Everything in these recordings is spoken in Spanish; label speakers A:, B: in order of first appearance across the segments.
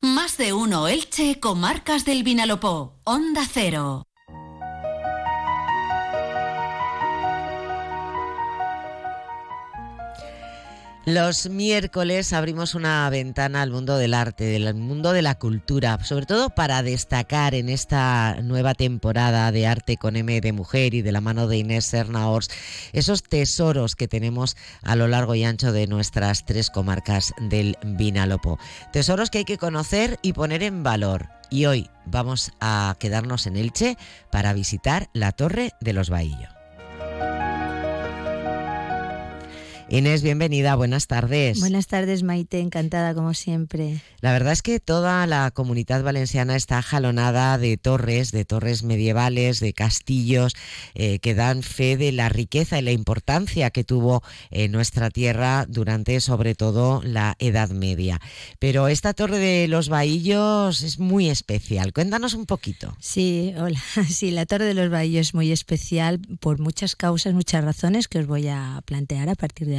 A: Más de uno Elche, comarcas del Vinalopó, Onda Cero.
B: Los miércoles abrimos una ventana al mundo del arte, del mundo de la cultura, sobre todo para destacar en esta nueva temporada de Arte con M de Mujer y de la mano de Inés Sernaors esos tesoros que tenemos a lo largo y ancho de nuestras tres comarcas del Vinalopó. Tesoros que hay que conocer y poner en valor. Y hoy vamos a quedarnos en Elche para visitar la Torre de los Bahillos. Inés, bienvenida, buenas tardes.
C: Buenas tardes, Maite, encantada como siempre.
B: La verdad es que toda la comunidad valenciana está jalonada de torres, de torres medievales, de castillos, eh, que dan fe de la riqueza y la importancia que tuvo en nuestra tierra durante sobre todo la Edad Media. Pero esta torre de los Bahillos es muy especial. Cuéntanos un poquito.
C: Sí, hola. Sí, la torre de los Bahillos es muy especial por muchas causas, muchas razones que os voy a plantear a partir de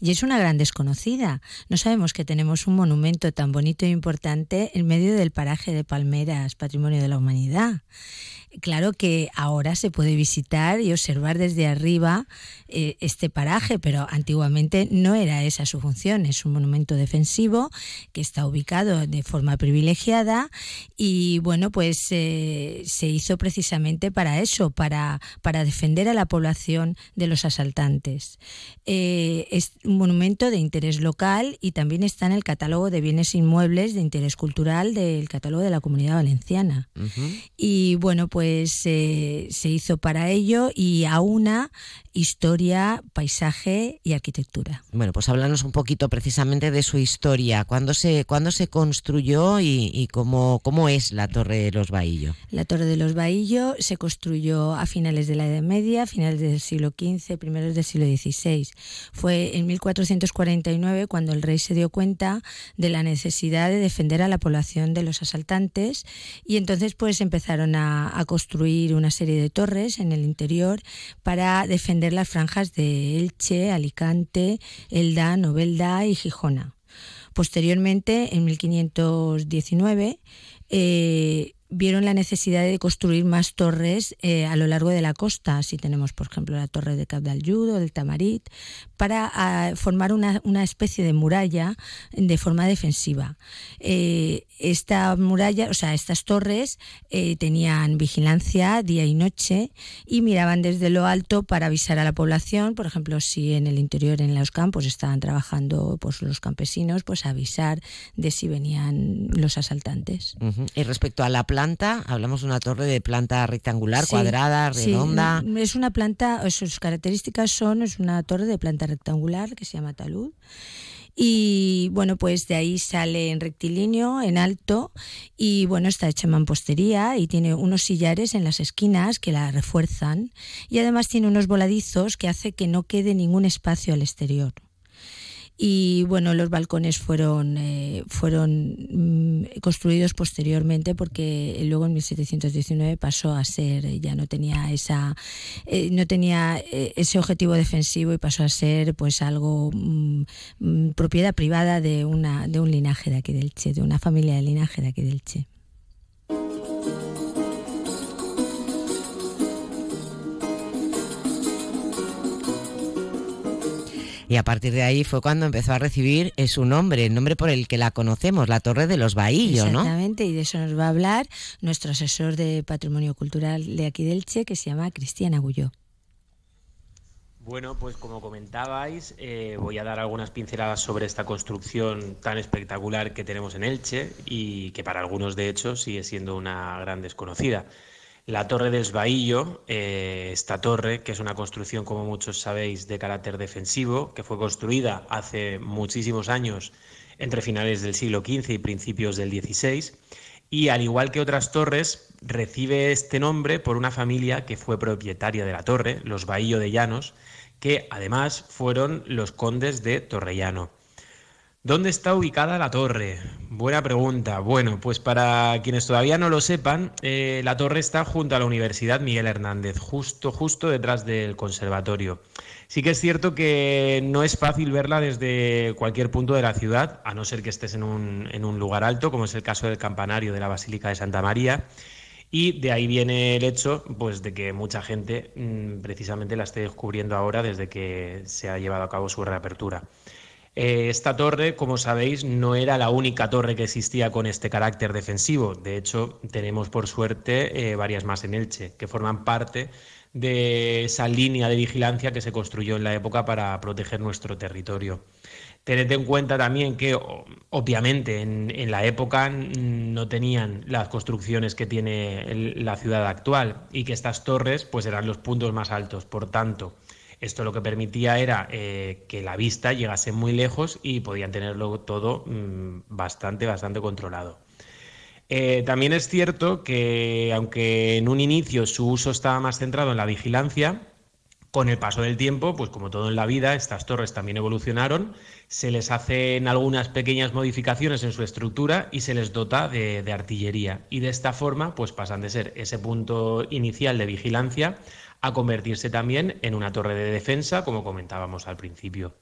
C: y es una gran desconocida. No sabemos que tenemos un monumento tan bonito e importante en medio del paraje de Palmeras, patrimonio de la humanidad. Claro que ahora se puede visitar y observar desde arriba eh, este paraje, pero antiguamente no era esa su función. Es un monumento defensivo que está ubicado de forma privilegiada y bueno, pues eh, se hizo precisamente para eso, para, para defender a la población de los asaltantes. Eh, es un monumento de interés local y también está en el catálogo de bienes inmuebles de interés cultural del catálogo de la Comunidad Valenciana. Y bueno, pues pues se hizo para ello y aúna historia, paisaje y arquitectura.
B: Bueno, pues háblanos un poquito precisamente de su historia. ¿Cuándo se, cuándo se construyó y, cómo, cómo es la Torre de los Bahillos?
C: La Torre de los Bahillos se construyó a finales de la Edad Media, a finales del siglo XV, primeros del siglo XVI. Fue en 1449 cuando el rey se dio cuenta de la necesidad de defender a la población de los asaltantes y entonces pues empezaron a, a construir una serie de torres en el interior para defender las franjas de Elche, Alicante, Elda, Novelda y Gijona. Posteriormente, en 1519, eh, vieron la necesidad de construir más torres eh, a lo largo de la costa. Así tenemos, por ejemplo, la torre de Cap del Judo, del Tamarit, para ah, formar una, especie de muralla de forma defensiva. Eh, esta muralla, o sea, estas torres eh, tenían vigilancia día y noche y miraban desde lo alto para avisar a la población, por ejemplo, si en el interior, en los campos, estaban trabajando pues, los campesinos, pues avisar de si venían los asaltantes.
B: Y respecto a la planta, hablamos de una torre de planta rectangular, cuadrada, redonda.
C: es una planta, sus características son, es una torre de planta rectangular que se llama talud. Y bueno, pues de ahí sale en rectilíneo, en alto, y bueno, está hecha en mampostería y tiene unos sillares en las esquinas que la refuerzan, y además tiene unos voladizos que hace que no quede ningún espacio al exterior y bueno los balcones fueron eh, fueron mm, construidos posteriormente porque luego en 1719 pasó a ser ya no tenía esa eh, no tenía eh, ese objetivo defensivo y pasó a ser pues algo mm, mm, propiedad privada de una de un linaje de aquí del Che de una familia de linaje de aquí del Che
B: Y a partir de ahí fue cuando empezó a recibir eh, su nombre, el nombre por el que la conocemos, la Torre de los Bahillos,
C: ¿no? Exactamente, y de eso nos va a hablar nuestro asesor de Patrimonio Cultural de aquí del Che, que se llama Cristian Agulló.
D: Bueno, pues como comentabais, eh, voy a dar algunas pinceladas sobre esta construcción tan espectacular que tenemos en Elche y que para algunos, de hecho, sigue siendo una gran desconocida. La Torre de Esbaillo, eh, esta torre, que es una construcción, como muchos sabéis, de carácter defensivo, que fue construida hace muchísimos años, entre finales del siglo XV y principios del XVI, y al igual que otras torres, recibe este nombre por una familia que fue propietaria de la torre, los Bahillo de Llanos, que además fueron los condes de Torrellano. ¿Dónde está ubicada la torre? Buena pregunta. Bueno, pues para quienes todavía no lo sepan, eh, la torre está junto a la Universidad Miguel Hernández, justo, justo detrás del conservatorio. Sí que es cierto que no es fácil verla desde cualquier punto de la ciudad, a no ser que estés en un, en un lugar alto, como es el caso del campanario de la Basílica de Santa María. Y de ahí viene el hecho pues, de que mucha gente mm, precisamente la esté descubriendo ahora desde que se ha llevado a cabo su reapertura. Eh, esta torre, como sabéis, no era la única torre que existía con este carácter defensivo. De hecho, tenemos por suerte eh, varias más en Elche, que forman parte de esa línea de vigilancia que se construyó en la época para proteger nuestro territorio. Tened en cuenta también que, obviamente, en, la época no tenían las construcciones que tiene la ciudad actual y que estas torres pues, eran los puntos más altos. Por tanto, esto lo que permitía era eh, que la vista llegase muy lejos y podían tenerlo todo mm, bastante, bastante controlado. Eh, también es cierto que, aunque en un inicio su uso estaba más centrado en la vigilancia, con el paso del tiempo, pues como todo en la vida, estas torres también evolucionaron, se les hacen algunas pequeñas modificaciones en su estructura y se les dota de, artillería. Y de esta forma, pues pasan de ser ese punto inicial de vigilancia a convertirse también en una torre de defensa, como comentábamos al principio.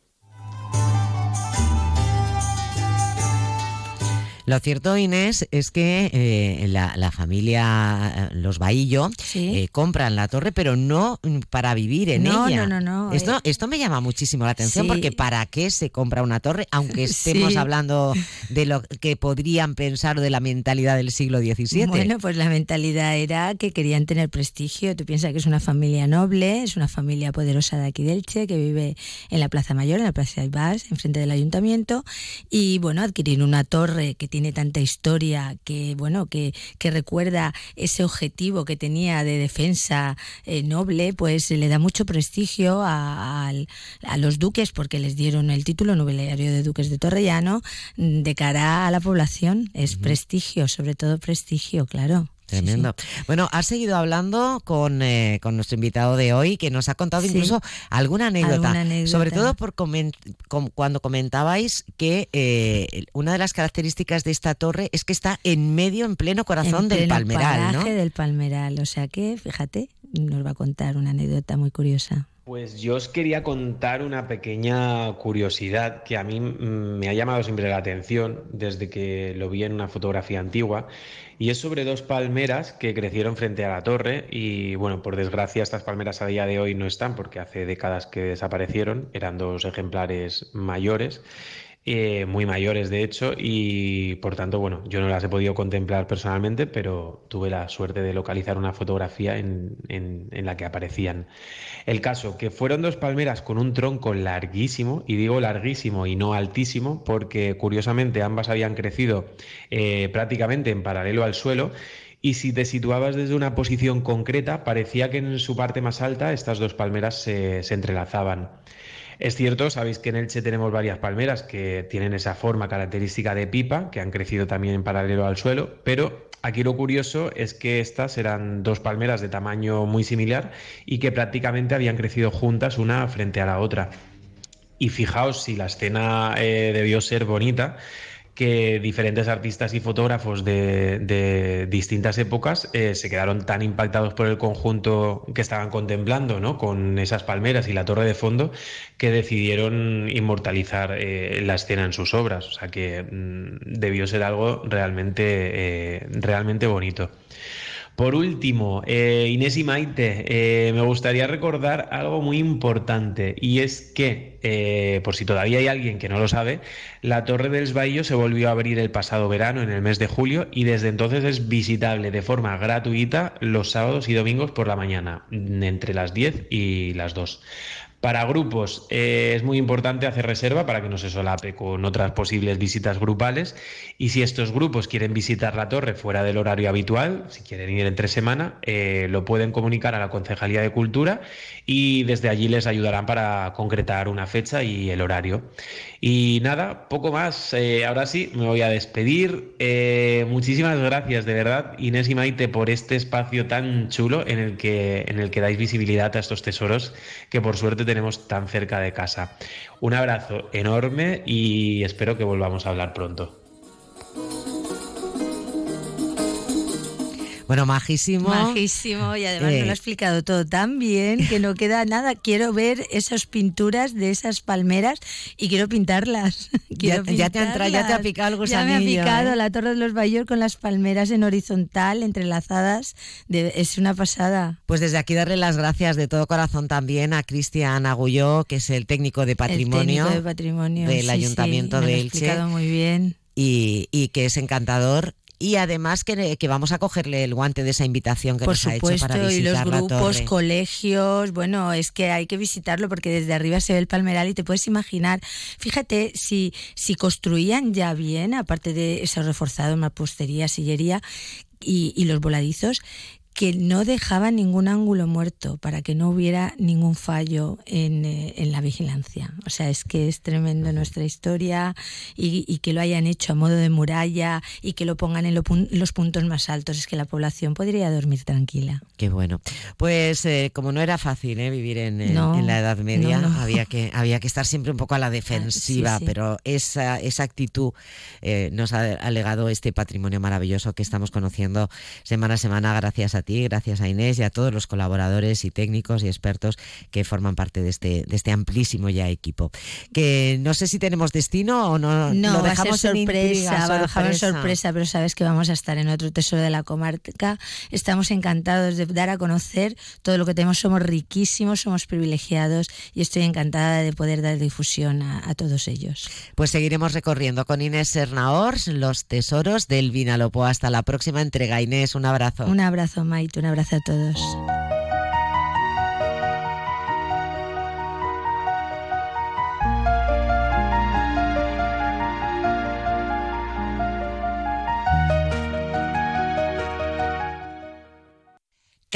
B: Lo cierto, Inés, es que eh, la, familia, eh, los Bahillo, eh, compran la torre, pero no para vivir en ella.
C: No, no, no.
B: Esto, esto me llama muchísimo la atención porque ¿para qué se compra una torre? Aunque estemos hablando de lo que podrían pensar de la mentalidad del siglo XVII.
C: Bueno, pues la mentalidad era que querían tener prestigio. Tú piensas que es una familia noble, es una familia poderosa de aquí del Che, que vive en la Plaza Mayor, en la Plaza de Ibas, enfrente del ayuntamiento. Y bueno, adquirir una torre que tiene tiene tanta historia, que bueno, que, que recuerda ese objetivo que tenía de defensa eh, noble, pues le da mucho prestigio a, a, los duques, porque les dieron el título nobiliario de duques de Torrellano, de cara a la población. Es prestigio, sobre todo prestigio, claro.
B: Tremendo. Bueno, has seguido hablando con, eh, con, nuestro invitado de hoy, que nos ha contado incluso alguna anécdota, sobre todo por cuando comentabais que eh, una de las características de esta torre es que está en medio, en pleno corazón del Palmeral, ¿no?
C: del Palmeral, o sea que, fíjate, nos va a contar una anécdota muy curiosa.
D: Pues yo os quería contar una pequeña curiosidad que a mí me ha llamado siempre la atención desde que lo vi en una fotografía antigua y es sobre dos palmeras que crecieron frente a la torre y bueno, por desgracia estas palmeras a día de hoy no están porque hace décadas que desaparecieron, eran dos ejemplares mayores eh, muy mayores de hecho, y por tanto, bueno, yo no las he podido contemplar personalmente, pero tuve la suerte de localizar una fotografía en, en, la que aparecían. El caso, que fueron dos palmeras con un tronco larguísimo, y digo larguísimo y no altísimo, porque curiosamente ambas habían crecido eh, prácticamente en paralelo al suelo, y si te situabas desde una posición concreta, parecía que en su parte más alta estas dos palmeras se, se entrelazaban. Es cierto, sabéis que en Elche tenemos varias palmeras que tienen esa forma característica de pipa, que han crecido también en paralelo al suelo, pero aquí lo curioso es que estas eran dos palmeras de tamaño muy similar y que prácticamente habían crecido juntas una frente a la otra. Y fijaos si la escena eh, debió ser bonita, que diferentes artistas y fotógrafos de, distintas épocas eh, se quedaron tan impactados por el conjunto que estaban contemplando, ¿no? Con esas palmeras y la torre de fondo, que decidieron inmortalizar eh, la escena en sus obras. O sea que mm, debió ser algo realmente, eh, realmente bonito. Por último, eh, Inés y Maite, eh, me gustaría recordar algo muy importante y es que, eh, por si todavía hay alguien que no lo sabe, la Torre del Esbaillo se volvió a abrir el pasado verano, en el mes de julio, y desde entonces es visitable de forma gratuita los sábados y domingos por la mañana, entre las 10 y las 2. Para grupos eh, es muy importante hacer reserva para que no se solape con otras posibles visitas grupales y si estos grupos quieren visitar la torre fuera del horario habitual, si quieren ir entre semana, eh, lo pueden comunicar a la Concejalía de Cultura y desde allí les ayudarán para concretar una fecha y el horario. Y nada, poco más. Eh, ahora sí, me voy a despedir. muchísimas gracias de verdad Inés y Maite por este espacio tan chulo en el que, en el que dais visibilidad a estos tesoros que por suerte tenemos tan cerca de casa. Un abrazo enorme y espero que volvamos a hablar pronto.
B: Bueno, majísimo.
C: Majísimo y además me lo ha eh, explicado todo tan bien que no queda nada. Quiero ver esas pinturas de esas palmeras y quiero pintarlas.
B: ya, te ha ya te ha picado el
C: Ya me ha picado ¿eh? la Torre de los Bayor con las palmeras en horizontal, entrelazadas. es una pasada.
B: Pues desde aquí darle las gracias de todo corazón también a Cristian Agulló, que es el técnico de patrimonio,
C: de patrimonio
B: del Ayuntamiento de Elche.
C: Muy bien.
B: Y, y, que es encantador y además que, que, vamos a cogerle el guante de esa invitación que nos ha hecho para visitar
C: y los grupos,
B: la
C: colegios, bueno, es que hay que visitarlo porque desde arriba se ve el palmeral y te puedes imaginar, fíjate, si, si construían ya bien, aparte de eso reforzado, mampostería, sillería, y, y, los voladizos, que no dejaba ningún ángulo muerto para que no hubiera ningún fallo en, eh, en la vigilancia. O sea, es que es tremendo nuestra historia y, y, que lo hayan hecho a modo de muralla y que lo pongan en los puntos más altos. Es que la población podría dormir tranquila.
B: Qué bueno. Pues eh, como no era fácil eh, vivir en, en, la Edad Media, Había, que, había que estar siempre un poco a la defensiva, ah, pero esa, esa actitud nos ha legado este patrimonio maravilloso que estamos conociendo semana a semana gracias a ti gracias a Inés y a todos los colaboradores y técnicos y expertos que forman parte de este, de este amplísimo ya equipo. Que no sé si tenemos destino o no.
C: No,
B: lo
C: dejamos sorpresa, sorpresa. sorpresa, pero sabes que vamos a estar en otro tesoro de la comarca. Estamos encantados de dar a conocer todo lo que tenemos. Somos riquísimos, somos privilegiados y estoy encantada de poder dar difusión a, todos ellos.
B: Pues seguiremos recorriendo con Inés Sernaors los tesoros del Vinalopó. Hasta la próxima entrega. Inés, un abrazo.
C: Un abrazo, Mike. Un abrazo a todos.